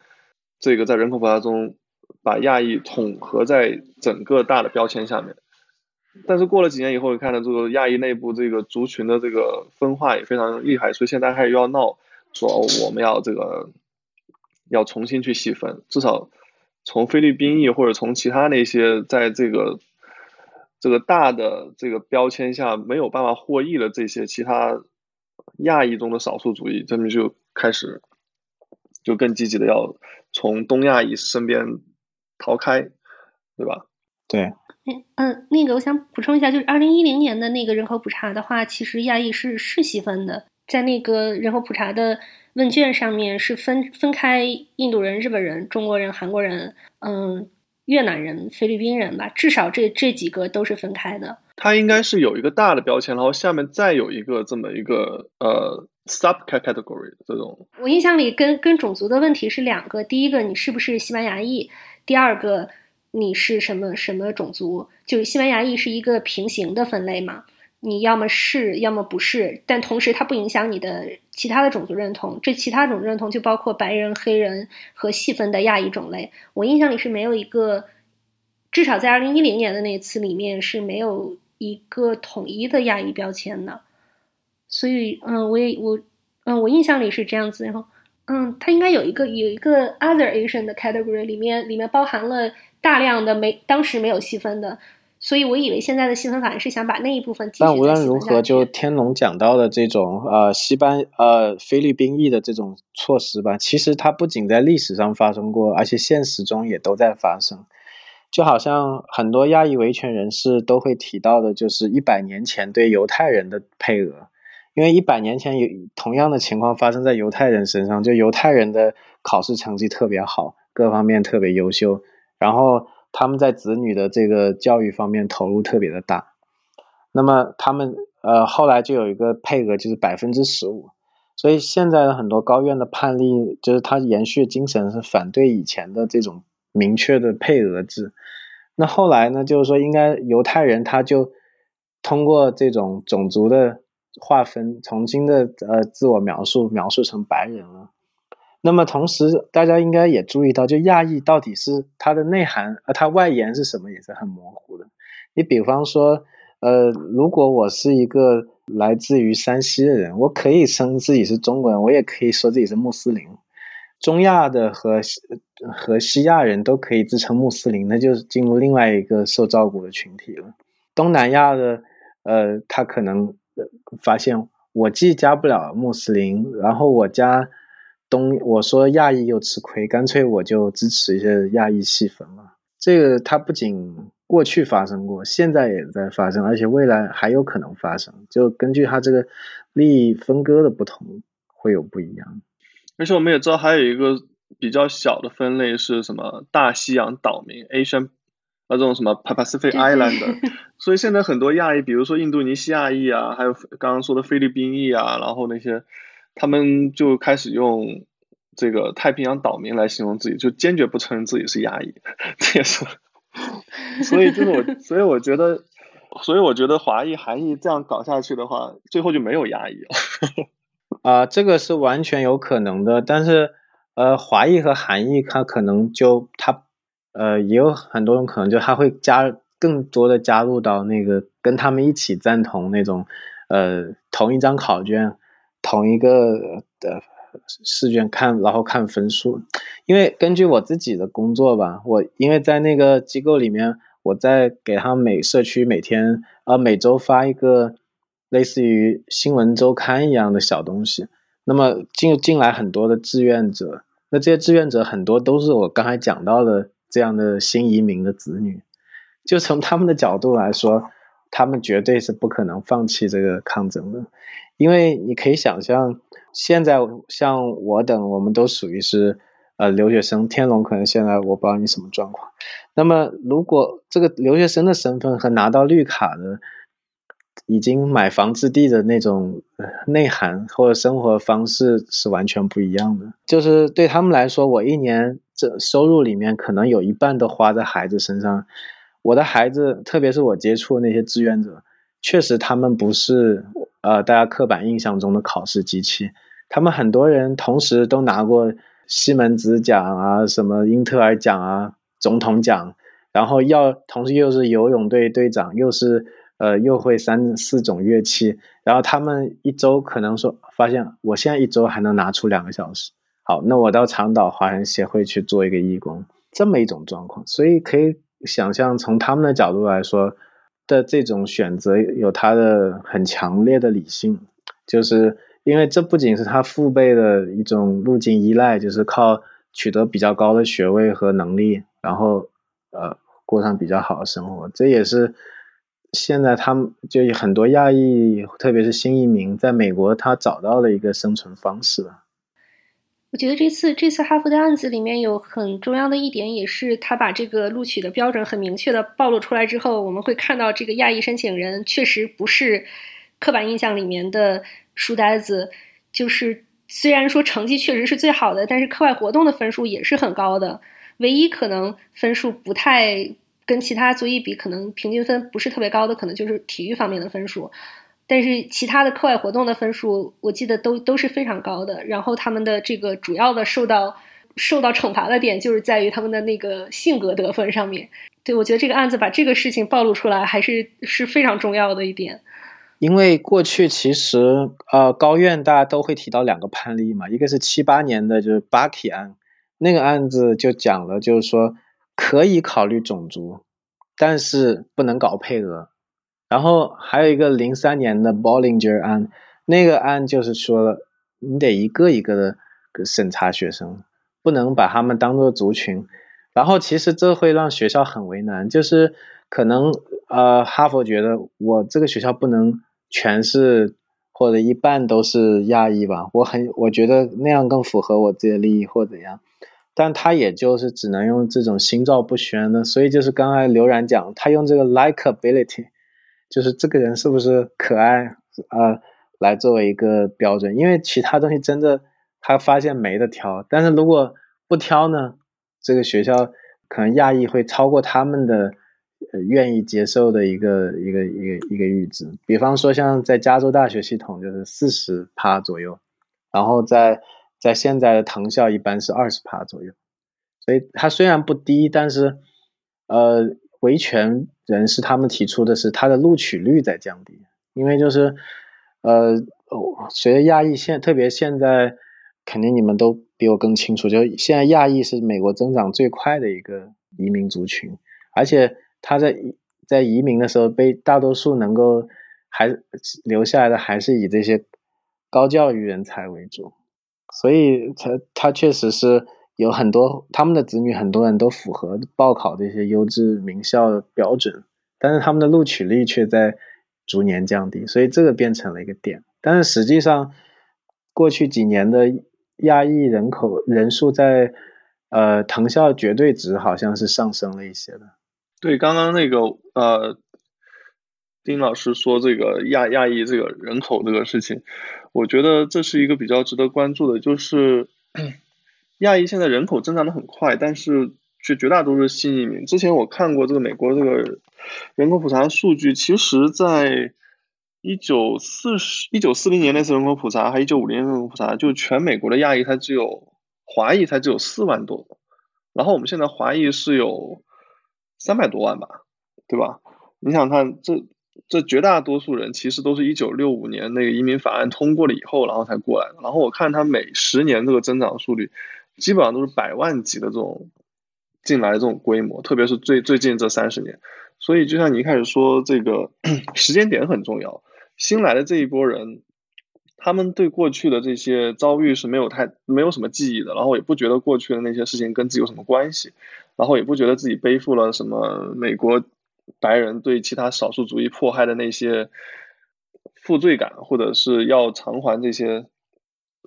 这个在人口普查中把亚裔统合在整个大的标签下面。但是过了几年以后，你看到这个亚裔内部这个族群的这个分化也非常厉害，所以现在开始又要闹，说我们要这个要重新去细分，至少从菲律宾裔或者从其他那些在这个这个大的这个标签下没有办法获益的这些其他亚裔中的少数族裔，他们就开始就更积极的要从东亚裔身边逃开，对吧？对。嗯嗯，那个我想补充一下，就是二零一零年的那个人口普查的话，其实亚裔是是细分的，在那个人口普查的问卷上面是分分开印度人、日本人、中国人、韩国人，嗯，越南人、菲律宾人吧，至少这这几个都是分开的。它应该是有一个大的标签，然后下面再有一个这么一个呃 sub category 这种。我印象里跟跟种族的问题是两个，第一个你是不是西班牙裔，第二个。你是什么什么种族？就是西班牙裔是一个平行的分类嘛？你要么是，要么不是，但同时它不影响你的其他的种族认同。这其他种族认同就包括白人、黑人和细分的亚裔种类。我印象里是没有一个，至少在二零一零年的那次里面是没有一个统一的亚裔标签的。所以，嗯，我也我，嗯，我印象里是这样子。然后，嗯，它应该有一个有一个 other Asian 的 category，里面里面包含了。大量的没当时没有细分的，所以我以为现在的细分法是想把那一部分。但无论如何，就天龙讲到的这种呃西班呃菲律宾裔的这种措施吧，其实它不仅在历史上发生过，而且现实中也都在发生。就好像很多亚裔维权人士都会提到的，就是一百年前对犹太人的配额，因为一百年前有同样的情况发生在犹太人身上，就犹太人的考试成绩特别好，各方面特别优秀。然后他们在子女的这个教育方面投入特别的大，那么他们呃后来就有一个配额就是百分之十五，所以现在的很多高院的判例就是他延续精神是反对以前的这种明确的配额制，那后来呢就是说应该犹太人他就通过这种种族的划分重新的呃自我描述描述成白人了。那么同时，大家应该也注意到，就亚裔到底是它的内涵，呃，它外延是什么，也是很模糊的。你比方说，呃，如果我是一个来自于山西的人，我可以称自己是中国人，我也可以说自己是穆斯林。中亚的和和西亚人都可以自称穆斯林，那就是进入另外一个受照顾的群体了。东南亚的，呃，他可能呃发现我既加不了穆斯林，然后我加。东我说亚裔又吃亏，干脆我就支持一些亚裔细分了。这个它不仅过去发生过，现在也在发生，而且未来还有可能发生。就根据它这个利益分割的不同，会有不一样。而且我们也知道，还有一个比较小的分类是什么大西洋岛民 Asian，那这种什么 Pacific Island。所以现在很多亚裔，比如说印度尼西亚裔啊，还有刚刚说的菲律宾裔啊，然后那些。他们就开始用这个太平洋岛民来形容自己，就坚决不承认自己是亚裔，这也是。所以就是我，所以我觉得，所以我觉得华裔、韩裔这样搞下去的话，最后就没有亚裔了。啊，这个是完全有可能的，但是呃，华裔和韩裔他可能就他呃也有很多种可能，就他会加更多的加入到那个跟他们一起赞同那种呃同一张考卷。同一个的试卷看，然后看分数，因为根据我自己的工作吧，我因为在那个机构里面，我在给他们每社区每天呃每周发一个类似于新闻周刊一样的小东西。那么进进来很多的志愿者，那这些志愿者很多都是我刚才讲到的这样的新移民的子女。就从他们的角度来说，他们绝对是不可能放弃这个抗争的，因为你可以想象，现在像我等，我们都属于是呃留学生。天龙可能现在我不知道你什么状况。那么如果这个留学生的身份和拿到绿卡的，已经买房置地的那种内涵或者生活方式是完全不一样的。就是对他们来说，我一年这收入里面可能有一半都花在孩子身上。我的孩子，特别是我接触的那些志愿者，确实他们不是呃大家刻板印象中的考试机器。他们很多人同时都拿过西门子奖啊、什么英特尔奖啊、总统奖，然后要同时又是游泳队队长，又是呃又会三四种乐器，然后他们一周可能说发现，我现在一周还能拿出两个小时，好，那我到长岛华人协会去做一个义工，这么一种状况，所以可以。想象从他们的角度来说的这种选择有他的很强烈的理性，就是因为这不仅是他父辈的一种路径依赖，就是靠取得比较高的学位和能力，然后呃过上比较好的生活，这也是现在他们就很多亚裔，特别是新移民在美国他找到了一个生存方式。我觉得这次这次哈佛的案子里面有很重要的一点，也是他把这个录取的标准很明确的暴露出来之后，我们会看到这个亚裔申请人确实不是刻板印象里面的书呆子，就是虽然说成绩确实是最好的，但是课外活动的分数也是很高的，唯一可能分数不太跟其他族裔比，可能平均分不是特别高的，可能就是体育方面的分数。但是其他的课外活动的分数，我记得都都是非常高的。然后他们的这个主要的受到受到惩罚的点，就是在于他们的那个性格得分上面。对我觉得这个案子把这个事情暴露出来，还是是非常重要的一点。因为过去其实呃高院大家都会提到两个判例嘛，一个是七八年的就是巴提案，那个案子就讲了，就是说可以考虑种族，但是不能搞配额。然后还有一个零三年的 Bollinger 案，那个案就是说了，你得一个一个的审查学生，不能把他们当做族群。然后其实这会让学校很为难，就是可能呃哈佛觉得我这个学校不能全是或者一半都是亚裔吧，我很我觉得那样更符合我自己的利益或怎样，但他也就是只能用这种心照不宣的，所以就是刚才刘然讲，他用这个 likability。就是这个人是不是可爱啊，来作为一个标准，因为其他东西真的他发现没得挑，但是如果不挑呢，这个学校可能亚裔会超过他们的呃愿意接受的一个一个一个一个阈值，比方说像在加州大学系统就是四十趴左右，然后在在现在的藤校一般是二十趴左右，所以它虽然不低，但是呃。维权人士他们提出的是，他的录取率在降低，因为就是，呃，随着亚裔现，特别现在，肯定你们都比我更清楚，就现在亚裔是美国增长最快的一个移民族群，而且他在在移民的时候被大多数能够还留下来的还是以这些高教育人才为主，所以他他确实是。有很多他们的子女，很多人都符合报考这些优质名校的标准，但是他们的录取率却在逐年降低，所以这个变成了一个点。但是实际上，过去几年的亚裔人口人数在呃藤校绝对值好像是上升了一些的。对，刚刚那个呃丁老师说这个亚亚裔这个人口这个事情，我觉得这是一个比较值得关注的，就是。亚裔现在人口增长的很快，但是却绝大多数是新移民。之前我看过这个美国这个人口普查数据，其实在一九四十、一九四零年那次人口普查，还一九五零年人口普查，就全美国的亚裔才只有华裔才只有四万多，然后我们现在华裔是有三百多万吧，对吧？你想看这这绝大多数人其实都是一九六五年那个移民法案通过了以后，然后才过来的。然后我看他每十年这个增长速率。基本上都是百万级的这种进来的这种规模，特别是最最近这三十年。所以就像你一开始说，这个时间点很重要。新来的这一波人，他们对过去的这些遭遇是没有太没有什么记忆的，然后也不觉得过去的那些事情跟自己有什么关系，然后也不觉得自己背负了什么美国白人对其他少数族裔迫害的那些负罪感，或者是要偿还这些。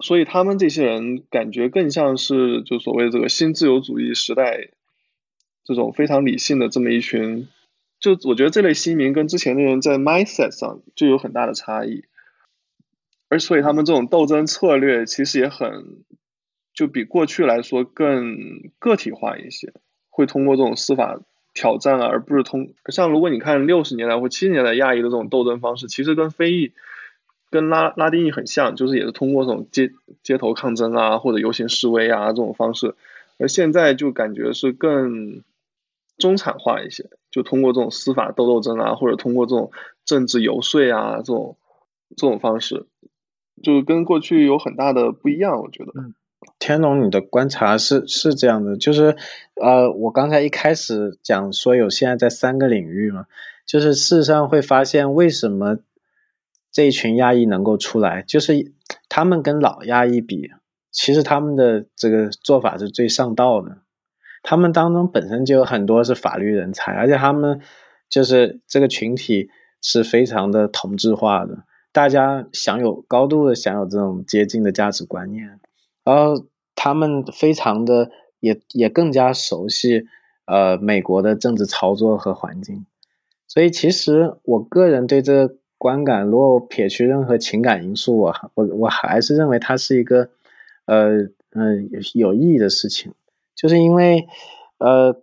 所以他们这些人感觉更像是就所谓这个新自由主义时代这种非常理性的这么一群，就我觉得这类新民跟之前的人在 mindset 上就有很大的差异，而所以他们这种斗争策略其实也很就比过去来说更个体化一些，会通过这种司法挑战啊，而不是通像如果你看六十年代或七十年代亚裔的这种斗争方式，其实跟非裔。跟拉拉丁裔很像，就是也是通过这种街街头抗争啊，或者游行示威啊这种方式，而现在就感觉是更中产化一些，就通过这种司法斗斗争啊，或者通过这种政治游说啊这种这种方式，就跟过去有很大的不一样，我觉得。天龙，你的观察是是这样的，就是呃，我刚才一开始讲说有现在在三个领域嘛，就是事实上会发现为什么。这一群亚裔能够出来，就是他们跟老亚裔比，其实他们的这个做法是最上道的。他们当中本身就有很多是法律人才，而且他们就是这个群体是非常的同质化的，大家享有高度的享有这种接近的价值观念，然后他们非常的也也更加熟悉呃美国的政治操作和环境，所以其实我个人对这。观感，如果撇去任何情感因素，我我我还是认为它是一个，呃嗯有意义的事情，就是因为，呃，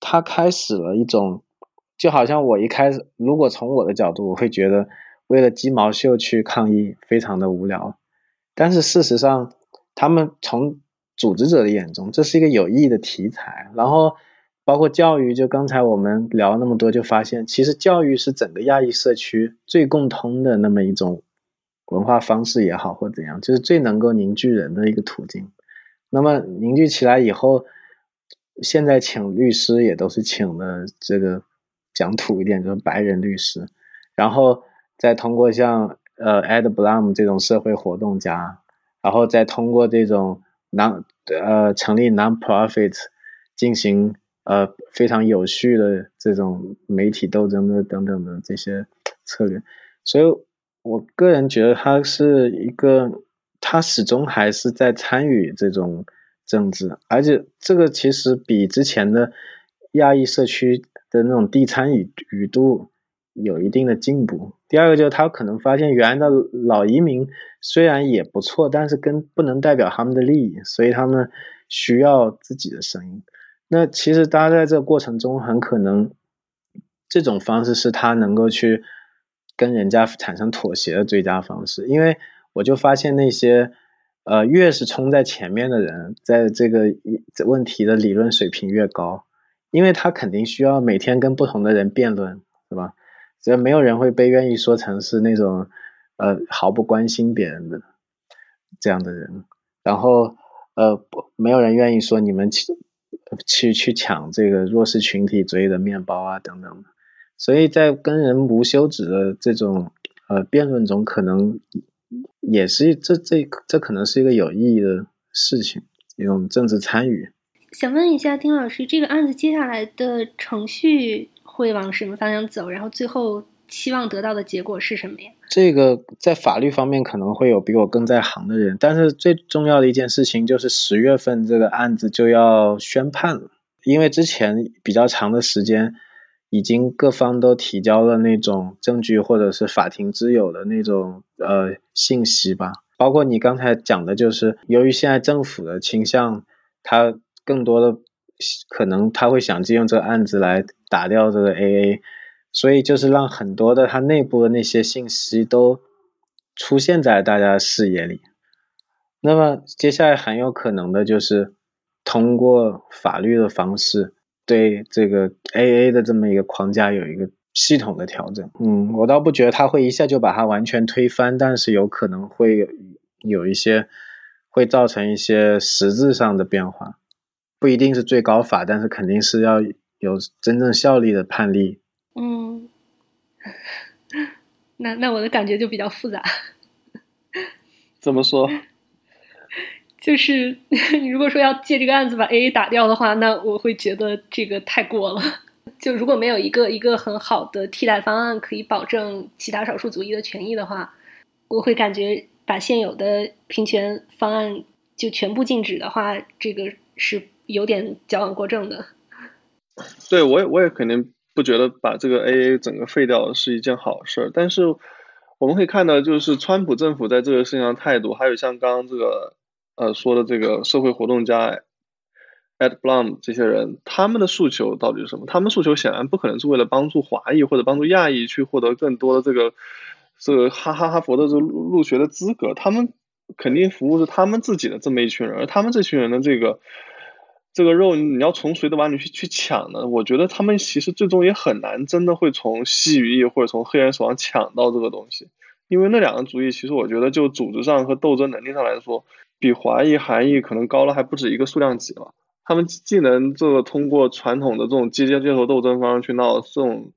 它开始了一种，就好像我一开始，如果从我的角度，我会觉得为了鸡毛秀去抗议非常的无聊，但是事实上，他们从组织者的眼中，这是一个有意义的题材，然后。包括教育，就刚才我们聊那么多，就发现其实教育是整个亚裔社区最共通的那么一种文化方式也好，或怎样，就是最能够凝聚人的一个途径。那么凝聚起来以后，现在请律师也都是请的这个讲土一点，就是白人律师，然后再通过像呃 Ed Blum 这种社会活动家，然后再通过这种 non 呃成立 non-profit 进行。呃，非常有序的这种媒体斗争的等等的这些策略，所以我个人觉得他是一个，他始终还是在参与这种政治，而且这个其实比之前的亚裔社区的那种低参与度有一定的进步。第二个就是他可能发现原来的老移民虽然也不错，但是跟不能代表他们的利益，所以他们需要自己的声音。那其实大家在这个过程中，很可能这种方式是他能够去跟人家产生妥协的最佳方式。因为我就发现那些呃越是冲在前面的人，在这个问题的理论水平越高，因为他肯定需要每天跟不同的人辩论，是吧？所以没有人会被愿意说成是那种呃毫不关心别人的这样的人，然后呃不没有人愿意说你们。去去抢这个弱势群体嘴里的面包啊等等，所以在跟人无休止的这种呃辩论中，可能也是这这这可能是一个有意义的事情，一种政治参与。想问一下丁老师，这个案子接下来的程序会往什么方向走？然后最后期望得到的结果是什么呀？这个在法律方面可能会有比我更在行的人，但是最重要的一件事情就是十月份这个案子就要宣判了，因为之前比较长的时间，已经各方都提交了那种证据或者是法庭之友的那种呃信息吧，包括你刚才讲的，就是由于现在政府的倾向，他更多的可能他会想借用这个案子来打掉这个 AA。所以就是让很多的它内部的那些信息都出现在大家视野里。那么接下来很有可能的就是通过法律的方式对这个 AA 的这么一个框架有一个系统的调整。嗯，我倒不觉得他会一下就把它完全推翻，但是有可能会有一些会造成一些实质上的变化，不一定是最高法，但是肯定是要有真正效力的判例。嗯，那那我的感觉就比较复杂。怎么说？就是你 如果说要借这个案子把 AA 打掉的话，那我会觉得这个太过了。就如果没有一个一个很好的替代方案可以保证其他少数族裔的权益的话，我会感觉把现有的平权方案就全部禁止的话，这个是有点矫枉过正的。对，我也我也肯定不觉得把这个 AA 整个废掉是一件好事儿。但是我们可以看到，就是川普政府在这个事情上态度，还有像刚刚这个呃说的这个社会活动家。Ed Blum 这些人，他们的诉求到底是什么？他们诉求显然不可能是为了帮助华裔或者帮助亚裔去获得更多的这个这个哈哈哈佛的这个入学的资格。他们肯定服务是他们自己的这么一群人，而他们这群人的这个这个肉，你要从谁的碗里去去抢呢？我觉得他们其实最终也很难真的会从西语裔或者从黑人手上抢到这个东西，因为那两个族裔其实我觉得就组织上和斗争能力上来说，比华裔、韩裔可能高了还不止一个数量级了。他们既能这个通过传统的这种街街街头斗争方式去闹这种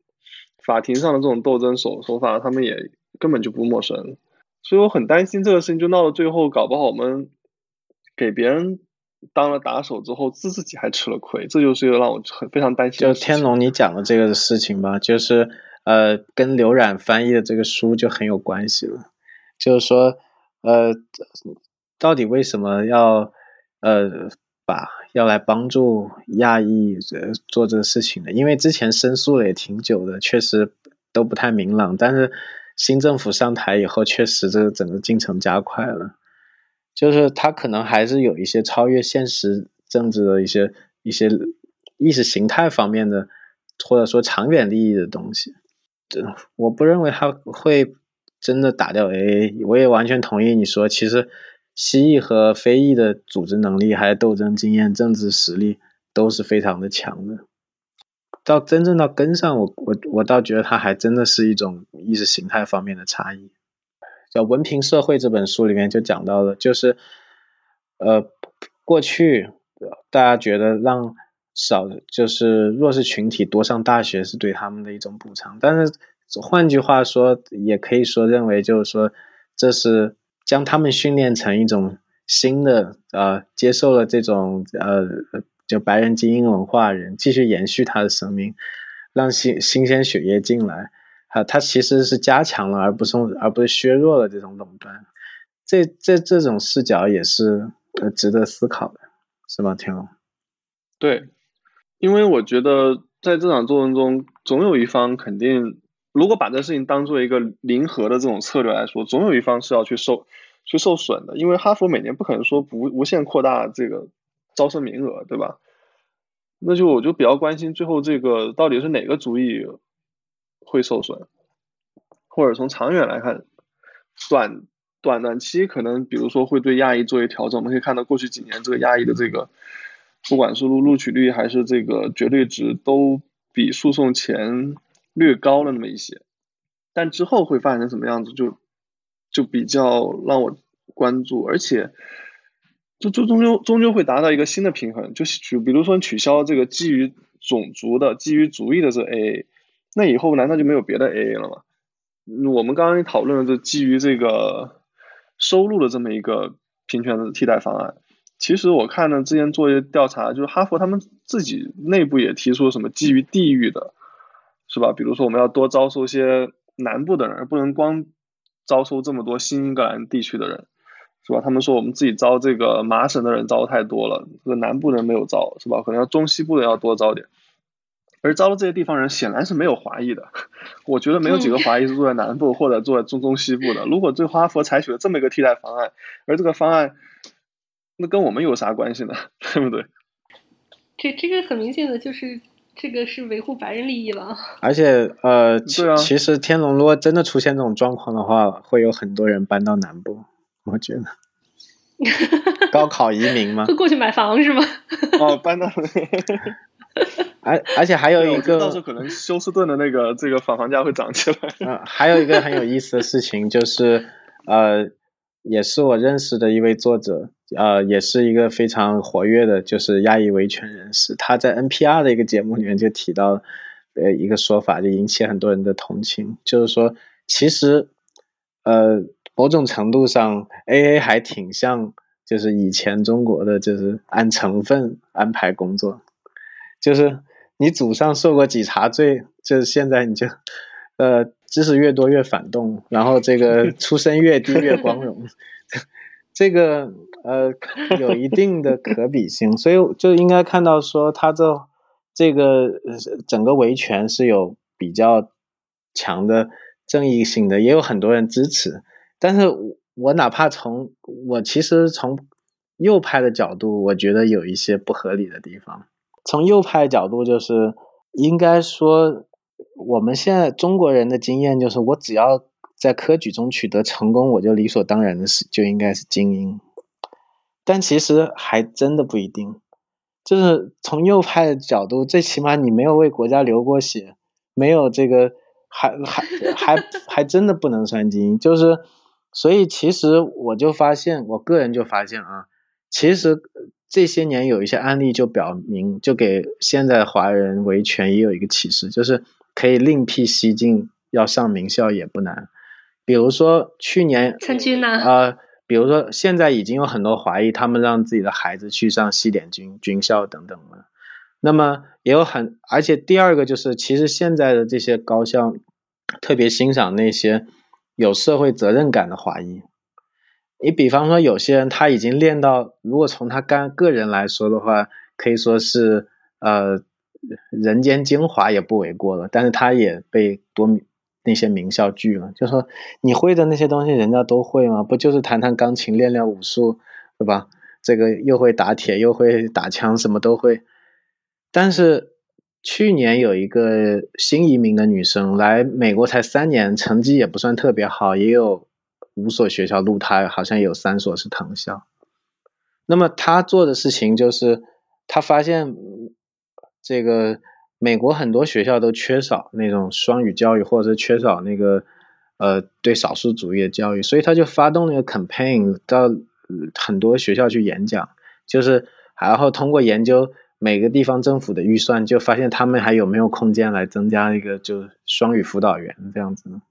法庭上的这种斗争手手法，他们也根本就不陌生。所以我很担心这个事情就闹到最后，搞不好我们给别人当了打手之后，自自己还吃了亏，这就是让我很非常担心。就天龙你讲的这个事情吧，就是呃，跟刘冉翻译的这个书就很有关系了。就是说，呃，到底为什么要呃？把要来帮助亚裔呃做这个事情呢，因为之前申诉了也挺久的，确实都不太明朗。但是新政府上台以后，确实这个整个进程加快了。就是他可能还是有一些超越现实政治的一些一些意识形态方面的，或者说长远利益的东西。这我不认为他会真的打掉 AA。我也完全同意你说，其实。西裔和非裔的组织能力、还有斗争经验、政治实力都是非常的强的。到真正到根上，我我我倒觉得它还真的是一种意识形态方面的差异。叫《文凭社会》这本书里面就讲到了，就是呃，过去大家觉得让少就是弱势群体多上大学是对他们的一种补偿，但是换句话说，也可以说认为就是说这是。将他们训练成一种新的呃，接受了这种呃，就白人精英文化人，继续延续他的生命，让新新鲜血液进来，啊，他其实是加强了，而不是而不是削弱了这种垄断。这这这种视角也是呃值得思考的，是吗？天龙？对，因为我觉得在这场斗争中，总有一方肯定。如果把这事情当做一个零和的这种策略来说，总有一方是要去受去受损的，因为哈佛每年不可能说不无限扩大这个招生名额，对吧？那就我就比较关心最后这个到底是哪个主意会受损，或者从长远来看，短短短期可能比如说会对亚裔做一调整，我们可以看到过去几年这个亚裔的这个不管是录录取率还是这个绝对值都比诉讼前。略高了那么一些，但之后会发展成什么样子，就就比较让我关注，而且就就终究终究会达到一个新的平衡，就是取比如说取消这个基于种族的、基于族裔的这 AA，那以后难道就没有别的 AA 了吗？我们刚刚讨论的这基于这个收入的这么一个平权的替代方案，其实我看呢之前做一些调查，就是哈佛他们自己内部也提出了什么基于地域的。是吧？比如说，我们要多招收些南部的人，而不能光招收这么多新英格兰地区的人，是吧？他们说我们自己招这个麻省的人招太多了，这个南部人没有招，是吧？可能要中西部的要多招点。而招了这些地方人显然是没有华裔的，我觉得没有几个华裔是住在南部或者住在中中西部的。如果对哈佛采取了这么一个替代方案，而这个方案那跟我们有啥关系呢？对不对？这这个很明显的就是。这个是维护白人利益了，而且呃，其实天龙如果真的出现这种状况的话，会有很多人搬到南部，我觉得。高考移民吗？会过去买房是吗？哦，搬到。而而且还有一个，到时候可能休斯顿的那个这个房房价会涨起来。嗯，还有一个很有意思的事情就是呃。也是我认识的一位作者，呃，也是一个非常活跃的，就是亚裔维权人士。他在 NPR 的一个节目里面就提到，呃，一个说法就引起很多人的同情，就是说，其实，呃，某种程度上，A A 还挺像，就是以前中国的就是按成分安排工作，就是你祖上受过几茬罪，就是现在你就，呃，知识越多越反动，然后这个 出身越低越光荣，这个呃有一定的可比性，所以就应该看到说他这这个整个维权是有比较强的。正义性的也有很多人支持，但是我哪怕从我其实从右派的角度，我觉得有一些不合理的地方。从右派角度，就是应该说我们现在中国人的经验就是，我只要在科举中取得成功，我就理所当然的是就应该是精英。但其实还真的不一定，就是从右派的角度，最起码你没有为国家流过血，没有这个。还还还还真的不能算精英，就是，所以其实我就发现，我个人就发现啊，其实这些年有一些案例就表明，就给现在华人维权也有一个启示，就是可以另辟蹊径，要上名校也不难。比如说去年参军呢？呃，比如说现在已经有很多华裔，他们让自己的孩子去上西点军军校等等了。那么也有很，而且第二个就是，其实现在的这些高校特别欣赏那些有社会责任感的华裔。你比方说，有些人他已经练到，如果从他干个人来说的话，可以说是呃人间精华也不为过了。但是他也被多那些名校拒了，就说你会的那些东西，人家都会吗？不就是弹弹钢琴、练练武术，对吧？这个又会打铁，又会打枪，什么都会。但是去年有一个新移民的女生来美国才三年，成绩也不算特别好，也有五所学校录她，好像有三所是藤校。那么他做的事情就是，他发现这个美国很多学校都缺少那种双语教育，或者是缺少那个呃对少数主义的教育，所以他就发动那个 campaign 到很多学校去演讲，就是然后通过研究。每个地方政府的预算，就发现他们还有没有空间来增加一个就双语辅导员这样子呢？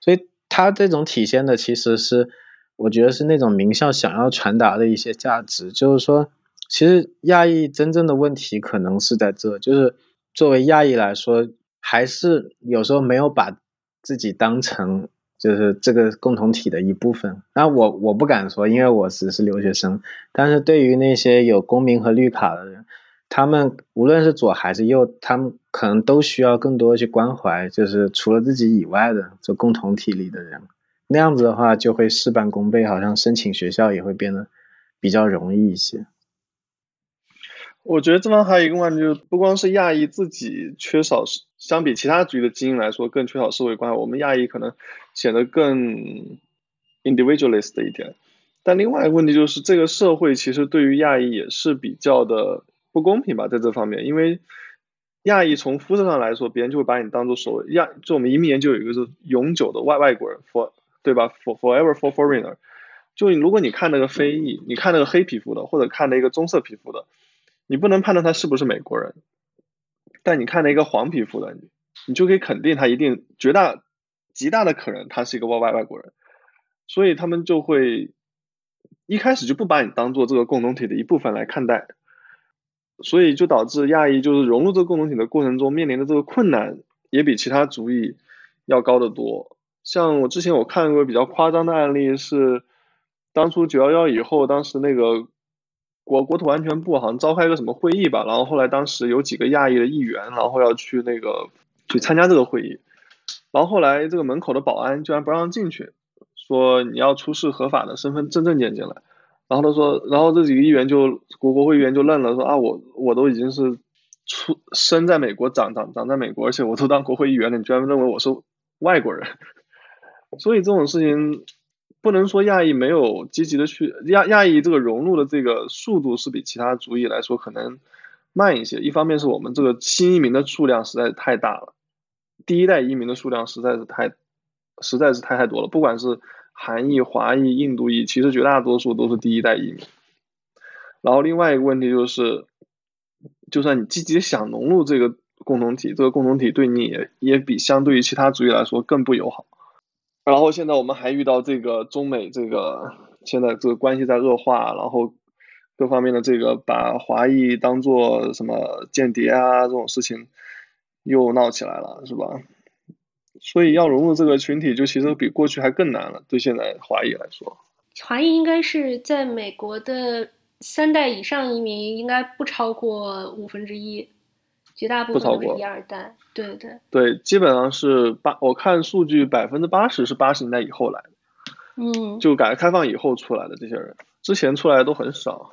所以他这种体现的其实是，我觉得是那种名校想要传达的一些价值，就是说，其实亚裔真正的问题可能是在这，就是作为亚裔来说，还是有时候没有把自己当成。就是这个共同体的一部分。那我我不敢说，因为我只是留学生。但是对于那些有公民和绿卡的人，他们无论是左还是右，他们可能都需要更多去关怀，就是除了自己以外的这共同体里的人。那样子的话，就会事半功倍，好像申请学校也会变得比较容易一些。我觉得这方还有一个问题，就是不光是亚裔自己缺少，相比其他族的基因来说，更缺少社会关怀。我们亚裔可能显得更 individualist 一点。但另外一个问题就是，这个社会其实对于亚裔也是比较的。不公平吧，在这方面，因为亚裔从肤色上来说，别人就会把你当做所谓亚，就我们移民研究有一个是永久的外外国人，for 对吧？for forever for foreigner。就如果你看那个非裔，你看那个黑皮肤的，或者看那个棕色皮肤的，你不能判断他是不是美国人。但你看那个黄皮肤的，你就可以肯定他一定绝大极大的可能他是一个外外外国人。所以他们就会一开始就不把你当做这个共同体的一部分来看待。所以就导致亚裔就是融入这个共同体的过程中面临的这个困难也比其他族裔要高得多。像我之前我看过比较夸张的案例是，当初九幺幺以后，当时那个国国土安全部好像召开个什么会议吧，然后后来当时有几个亚裔的议员，然后要去那个去参加这个会议，然后后来这个门口的保安居然不让进去，说你要出示合法的身份证证件进来。然后他说，然后这几个议员就国国会议员就愣了，说啊，我我都已经是出生在美国，长长长在美国，而且我都当国会议员了，你居然认为我是外国人？所以这种事情不能说亚裔没有积极的去亚亚裔这个融入的这个速度是比其他族裔来说可能慢一些。一方面是我们这个新移民的数量实在是太大了，第一代移民的数量实在是太实在是太太多了，不管是。韩裔、华裔、印度裔，其实绝大多数都是第一代移民。然后另外一个问题就是，就算你积极想融入这个共同体，这个共同体对你也也比相对于其他族裔来说更不友好。然后现在我们还遇到这个中美这个现在这个关系在恶化，然后各方面的这个把华裔当做什么间谍啊这种事情又闹起来了，是吧？所以要融入这个群体，就其实比过去还更难了。对现在华裔来说，华裔应该是在美国的三代以上移民，应该不超过五分之一，绝大部分都是一二代。对对对，基本上是八，我看数据百分之八十是八十年代以后来的，嗯，就改革开放以后出来的这些人，之前出来的都很少。